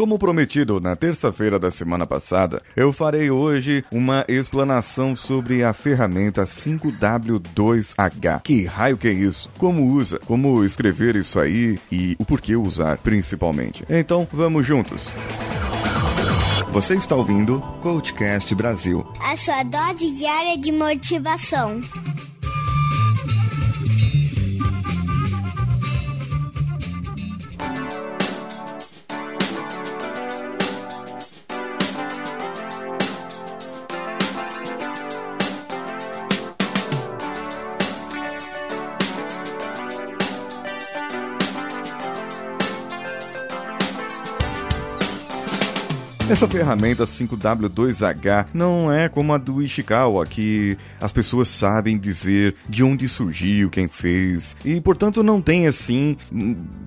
Como prometido na terça-feira da semana passada, eu farei hoje uma explanação sobre a ferramenta 5W2H. Que raio que é isso? Como usa? Como escrever isso aí e o porquê usar, principalmente. Então, vamos juntos. Você está ouvindo Coachcast Brasil. A sua dose diária de motivação. Essa ferramenta 5W2H não é como a do Ishikawa, que as pessoas sabem dizer de onde surgiu, quem fez, e portanto não tem assim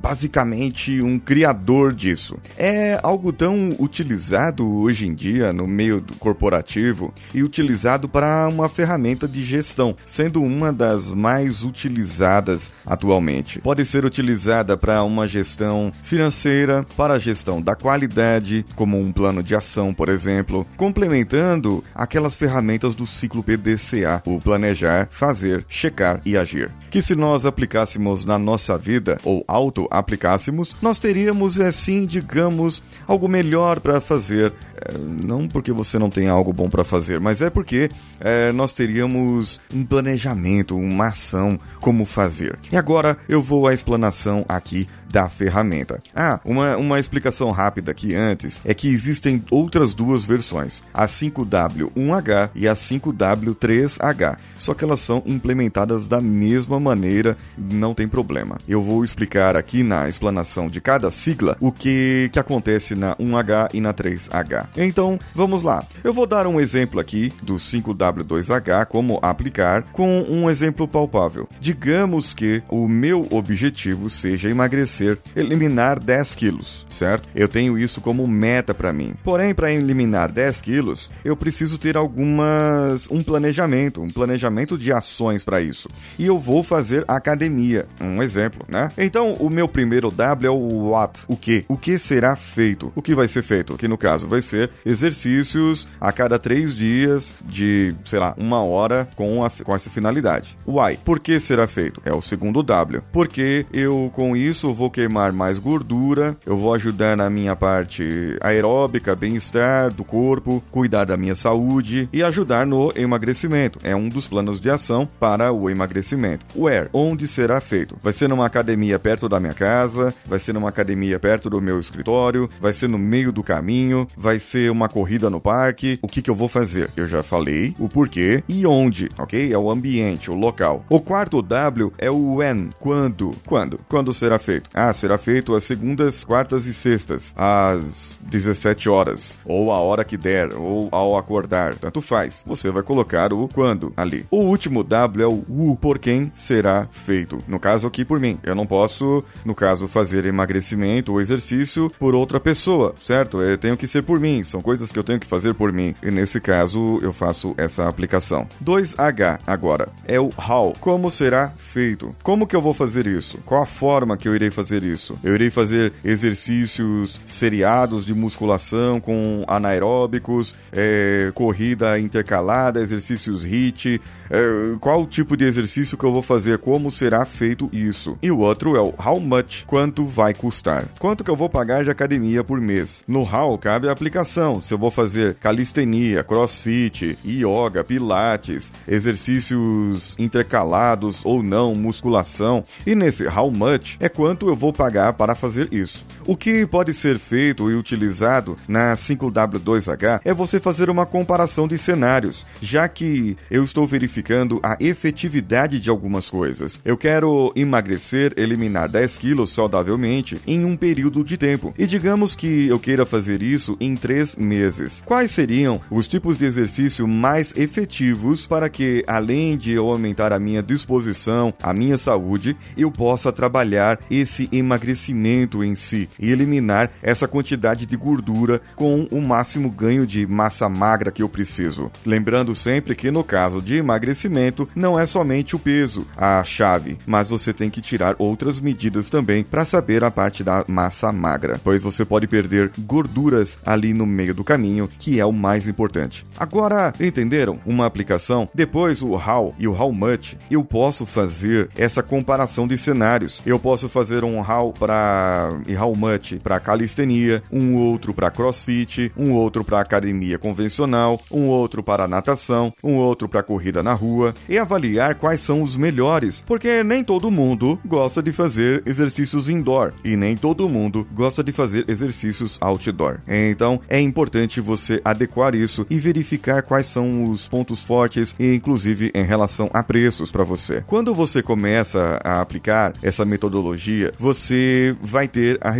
basicamente um criador disso. É algo tão utilizado hoje em dia no meio corporativo e utilizado para uma ferramenta de gestão, sendo uma das mais utilizadas atualmente. Pode ser utilizada para uma gestão financeira, para a gestão da qualidade, como um plano plano de ação, por exemplo, complementando aquelas ferramentas do ciclo PDCA, o planejar, fazer, checar e agir. Que se nós aplicássemos na nossa vida ou auto-aplicássemos, nós teríamos assim, digamos, algo melhor para fazer. É, não porque você não tem algo bom para fazer, mas é porque é, nós teríamos um planejamento, uma ação, como fazer. E agora eu vou à explanação aqui da ferramenta. Ah, uma, uma explicação rápida aqui antes é que existem outras duas versões, a 5W1H e a 5W3H, só que elas são implementadas da mesma maneira, não tem problema. Eu vou explicar aqui na explanação de cada sigla o que, que acontece na 1H e na 3H. Então, vamos lá. Eu vou dar um exemplo aqui do 5W2H, como aplicar, com um exemplo palpável. Digamos que o meu objetivo seja emagrecer eliminar 10 quilos, certo? Eu tenho isso como meta para mim. Porém, para eliminar 10 quilos, eu preciso ter algumas um planejamento, um planejamento de ações para isso. E eu vou fazer academia, um exemplo, né? Então, o meu primeiro W é o what, o que? O que será feito? O que vai ser feito? Que no caso vai ser exercícios a cada três dias de, sei lá, uma hora com, a, com essa finalidade. Why? Por que será feito? É o segundo W. Porque eu com isso vou queimar mais gordura, eu vou ajudar na minha parte aeróbica, bem-estar do corpo, cuidar da minha saúde e ajudar no emagrecimento. É um dos planos de ação para o emagrecimento. Where? Onde será feito? Vai ser numa academia perto da minha casa, vai ser numa academia perto do meu escritório, vai ser no meio do caminho, vai ser uma corrida no parque. O que, que eu vou fazer? Eu já falei o porquê e onde, ok? É o ambiente, o local. O quarto W é o when. Quando? Quando? Quando será feito? Ah, será feito às segundas, quartas e sextas, às 17 horas, ou a hora que der, ou ao acordar, tanto faz. Você vai colocar o quando ali. O último W é o U, por quem será feito. No caso aqui por mim. Eu não posso, no caso, fazer emagrecimento ou exercício por outra pessoa, certo? Eu tenho que ser por mim, são coisas que eu tenho que fazer por mim. E nesse caso, eu faço essa aplicação. 2H agora é o how. Como será feito? Como que eu vou fazer isso? Qual a forma que eu irei fazer isso. Eu irei fazer exercícios seriados de musculação com anaeróbicos, é, corrida intercalada, exercícios HIIT. É, qual tipo de exercício que eu vou fazer? Como será feito isso? E o outro é o how much, quanto vai custar? Quanto que eu vou pagar de academia por mês? No how cabe a aplicação. Se eu vou fazer calistenia, crossfit, yoga, pilates, exercícios intercalados ou não, musculação. E nesse how much é quanto eu vou pagar para fazer isso. O que pode ser feito e utilizado na 5W2H é você fazer uma comparação de cenários, já que eu estou verificando a efetividade de algumas coisas. Eu quero emagrecer, eliminar 10 quilos saudavelmente em um período de tempo, e digamos que eu queira fazer isso em 3 meses. Quais seriam os tipos de exercício mais efetivos para que, além de eu aumentar a minha disposição, a minha saúde, eu possa trabalhar esse emagrecimento em si e eliminar essa quantidade de gordura com o máximo ganho de massa magra que eu preciso. Lembrando sempre que no caso de emagrecimento, não é somente o peso a chave, mas você tem que tirar outras medidas também para saber a parte da massa magra, pois você pode perder gorduras ali no meio do caminho, que é o mais importante. Agora, entenderam? Uma aplicação, depois o how e o how much, eu posso fazer essa comparação de cenários. Eu posso fazer um how para e how much para calistenia, um outro para crossfit, um outro para academia convencional, um outro para natação, um outro para corrida na rua e avaliar quais são os melhores, porque nem todo mundo gosta de fazer exercícios indoor e nem todo mundo gosta de fazer exercícios outdoor. Então é importante você adequar isso e verificar quais são os pontos fortes e inclusive em relação a preços para você. Quando você começa a aplicar essa metodologia, você vai ter a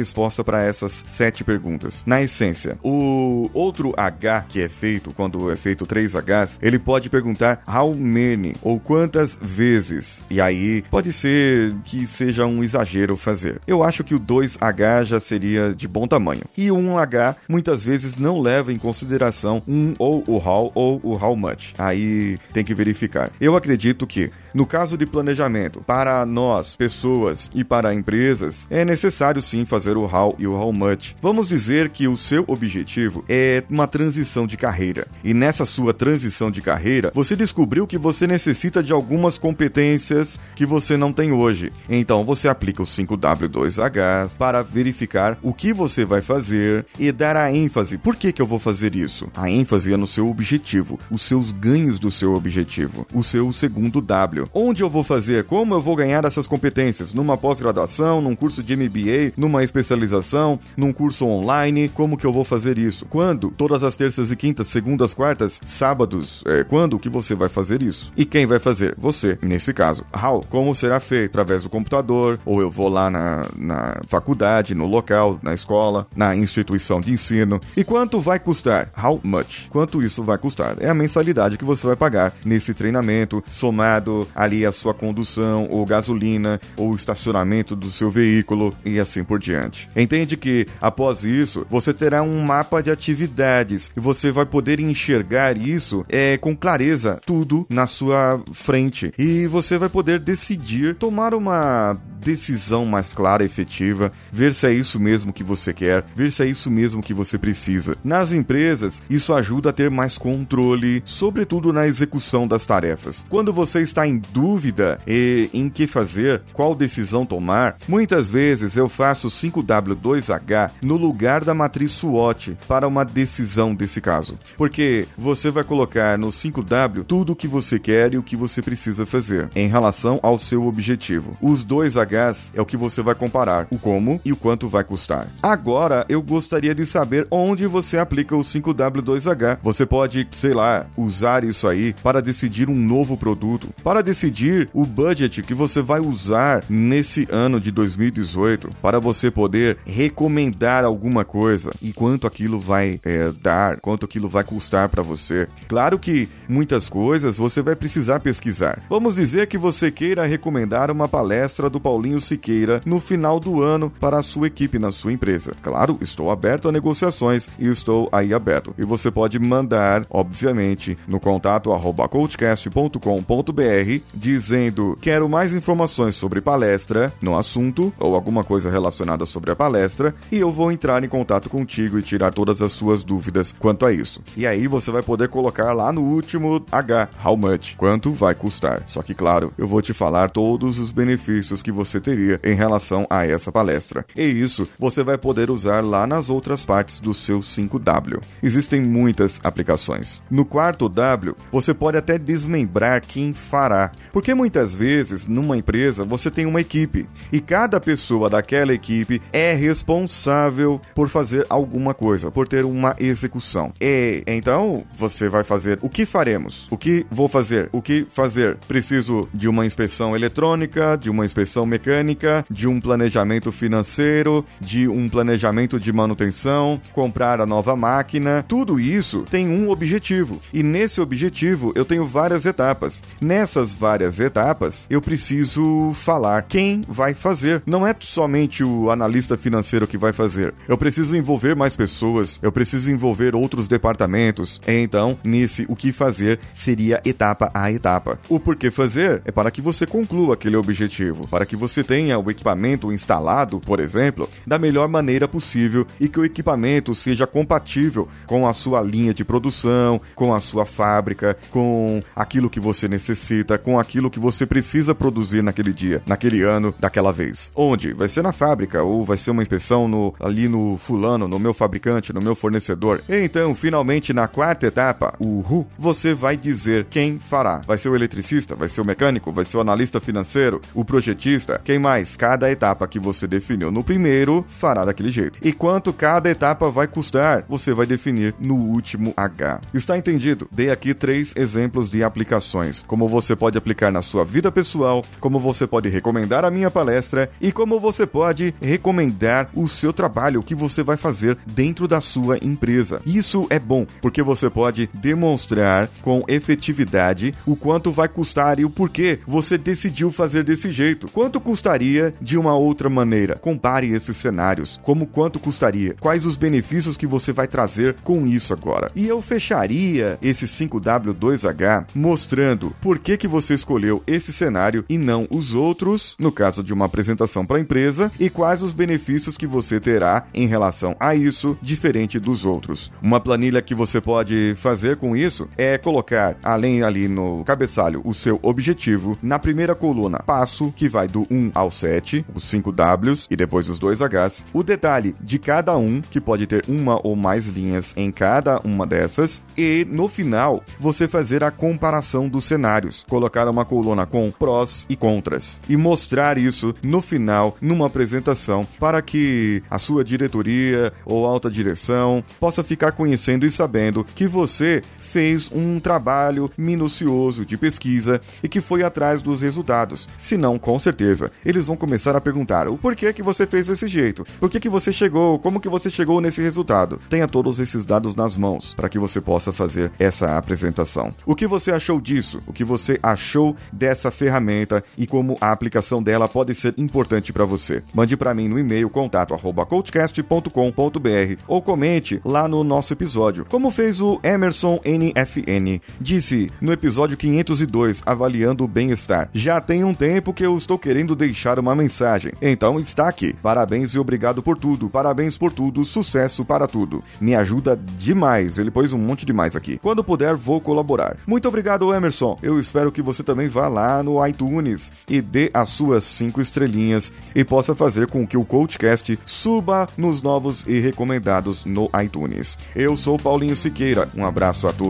para essas sete perguntas. Na essência, o outro H que é feito quando é feito três Hs, ele pode perguntar how many ou quantas vezes. E aí pode ser que seja um exagero fazer. Eu acho que o 2H já seria de bom tamanho. E o 1H muitas vezes não leva em consideração um ou o how ou o how much. Aí tem que verificar. Eu acredito que no caso de planejamento, para nós, pessoas e para empresas, é necessário sim fazer o how e o how much. Vamos dizer que o seu objetivo é uma transição de carreira. E nessa sua transição de carreira, você descobriu que você necessita de algumas competências que você não tem hoje. Então você aplica o 5W2H para verificar o que você vai fazer e dar a ênfase. Por que, que eu vou fazer isso? A ênfase é no seu objetivo, os seus ganhos do seu objetivo, o seu segundo W trabalho. Onde eu vou fazer? Como eu vou ganhar essas competências? Numa pós-graduação, num curso de MBA, numa especialização, num curso online? Como que eu vou fazer isso? Quando? Todas as terças e quintas, segundas, quartas, sábados. É, quando que você vai fazer isso? E quem vai fazer? Você, nesse caso. How? Como será feito? Através do computador? Ou eu vou lá na, na faculdade, no local, na escola, na instituição de ensino? E quanto vai custar? How much? Quanto isso vai custar? É a mensalidade que você vai pagar nesse treinamento, somado ali a sua condução, ou gasolina, ou estacionamento do seu veículo e assim por diante. Entende que após isso você terá um mapa de atividades e você vai poder enxergar isso é, com clareza, tudo na sua frente. E você vai poder decidir tomar uma decisão mais clara efetiva, ver se é isso mesmo que você quer, ver se é isso mesmo que você precisa. Nas empresas, isso ajuda a ter mais controle, sobretudo na execução das tarefas. Quando você está em dúvida e em que fazer, qual decisão tomar, muitas vezes eu faço 5W2H no lugar da matriz SWOT para uma decisão desse caso. Porque você vai colocar no 5W tudo o que você quer e o que você precisa fazer em relação ao seu objetivo. Os dois Hs é o que você vai comparar, o como e o quanto vai custar. Agora eu gostaria de saber onde você aplica o 5W2H. Você pode, sei lá, usar isso aí para decidir um novo produto, para decidir o budget que você vai usar nesse ano de 2018 para você poder recomendar alguma coisa e quanto aquilo vai é, dar, quanto aquilo vai custar para você. Claro que muitas coisas você vai precisar pesquisar. Vamos dizer que você queira recomendar uma palestra do Paulinho Siqueira no final do ano para a sua equipe na sua empresa. Claro, estou aberto a negociações e estou aí aberto. E você pode mandar, obviamente, no contato arroba coachcast.com.br dizendo quero mais informações sobre palestra no assunto ou alguma coisa relacionada sobre a palestra e eu vou entrar em contato contigo e tirar todas as suas dúvidas quanto a isso. E aí você vai poder colocar lá no último H, how much, quanto vai custar. Só que claro, eu vou te falar todos os benefícios que você teria em relação a essa palestra. E isso você vai poder usar lá nas outras partes do seu 5W. Existem muitas aplicações. No quarto W, você pode até desmembrar quem fará porque muitas vezes, numa empresa, você tem uma equipe e cada pessoa daquela equipe é responsável por fazer alguma coisa, por ter uma execução. E então você vai fazer o que faremos? O que vou fazer? O que fazer? Preciso de uma inspeção eletrônica, de uma inspeção mecânica, de um planejamento financeiro, de um planejamento de manutenção, comprar a nova máquina. Tudo isso tem um objetivo. E nesse objetivo eu tenho várias etapas. Nessas várias etapas, eu preciso falar quem vai fazer. Não é somente o analista financeiro que vai fazer. Eu preciso envolver mais pessoas, eu preciso envolver outros departamentos. Então, nesse o que fazer seria etapa a etapa. O porquê fazer é para que você conclua aquele objetivo, para que você tenha o equipamento instalado, por exemplo, da melhor maneira possível e que o equipamento seja compatível com a sua linha de produção, com a sua fábrica, com aquilo que você necessita, com aquilo que você precisa produzir naquele dia, naquele ano, daquela vez. Onde? Vai ser na fábrica ou vai ser uma inspeção no, ali no fulano, no meu fabricante, no meu fornecedor. Então, finalmente, na quarta etapa, o RU, você vai dizer quem fará. Vai ser o eletricista, vai ser o mecânico, vai ser o analista financeiro, o projetista, quem mais? Cada etapa que você definiu no primeiro fará daquele jeito. E quanto cada etapa vai custar, você vai definir no último H. Está entendido? Dei aqui três exemplos de aplicações. Como você pode aplicar na sua vida pessoal, como você pode recomendar a minha palestra e como você pode recomendar o seu trabalho, que você vai fazer dentro da sua empresa. Isso é bom, porque você pode demonstrar com efetividade o quanto vai custar e o porquê você decidiu fazer desse jeito. Quanto custaria de uma outra maneira? Compare esses cenários. Como quanto custaria? Quais os benefícios que você vai trazer com isso agora? E eu fecharia esse 5W2H mostrando por que que você escolheu esse cenário e não os outros, no caso de uma apresentação para a empresa, e quais os benefícios que você terá em relação a isso, diferente dos outros. Uma planilha que você pode fazer com isso é colocar, além ali no cabeçalho, o seu objetivo, na primeira coluna, passo, que vai do 1 ao 7, os 5 Ws e depois os 2 Hs, o detalhe de cada um, que pode ter uma ou mais linhas em cada uma dessas, e no final, você fazer a comparação dos cenários, colocar uma coluna com prós e contras e mostrar isso no final numa apresentação para que a sua diretoria ou alta direção possa ficar conhecendo e sabendo que você fez um trabalho minucioso de pesquisa e que foi atrás dos resultados. Se não, com certeza, eles vão começar a perguntar o porquê que você fez desse jeito, por que que você chegou, como que você chegou nesse resultado. Tenha todos esses dados nas mãos para que você possa fazer essa apresentação. O que você achou disso? O que você achou dessa ferramenta e como a aplicação dela pode ser importante para você? Mande para mim no e-mail contato@coachcast.com.br ou comente lá no nosso episódio, como fez o Emerson N NFN. Disse no episódio 502, avaliando o bem-estar. Já tem um tempo que eu estou querendo deixar uma mensagem. Então está aqui. Parabéns e obrigado por tudo. Parabéns por tudo. Sucesso para tudo. Me ajuda demais. Ele pôs um monte de mais aqui. Quando puder, vou colaborar. Muito obrigado, Emerson. Eu espero que você também vá lá no iTunes e dê as suas cinco estrelinhas e possa fazer com que o Coachcast suba nos novos e recomendados no iTunes. Eu sou Paulinho Siqueira. Um abraço a todos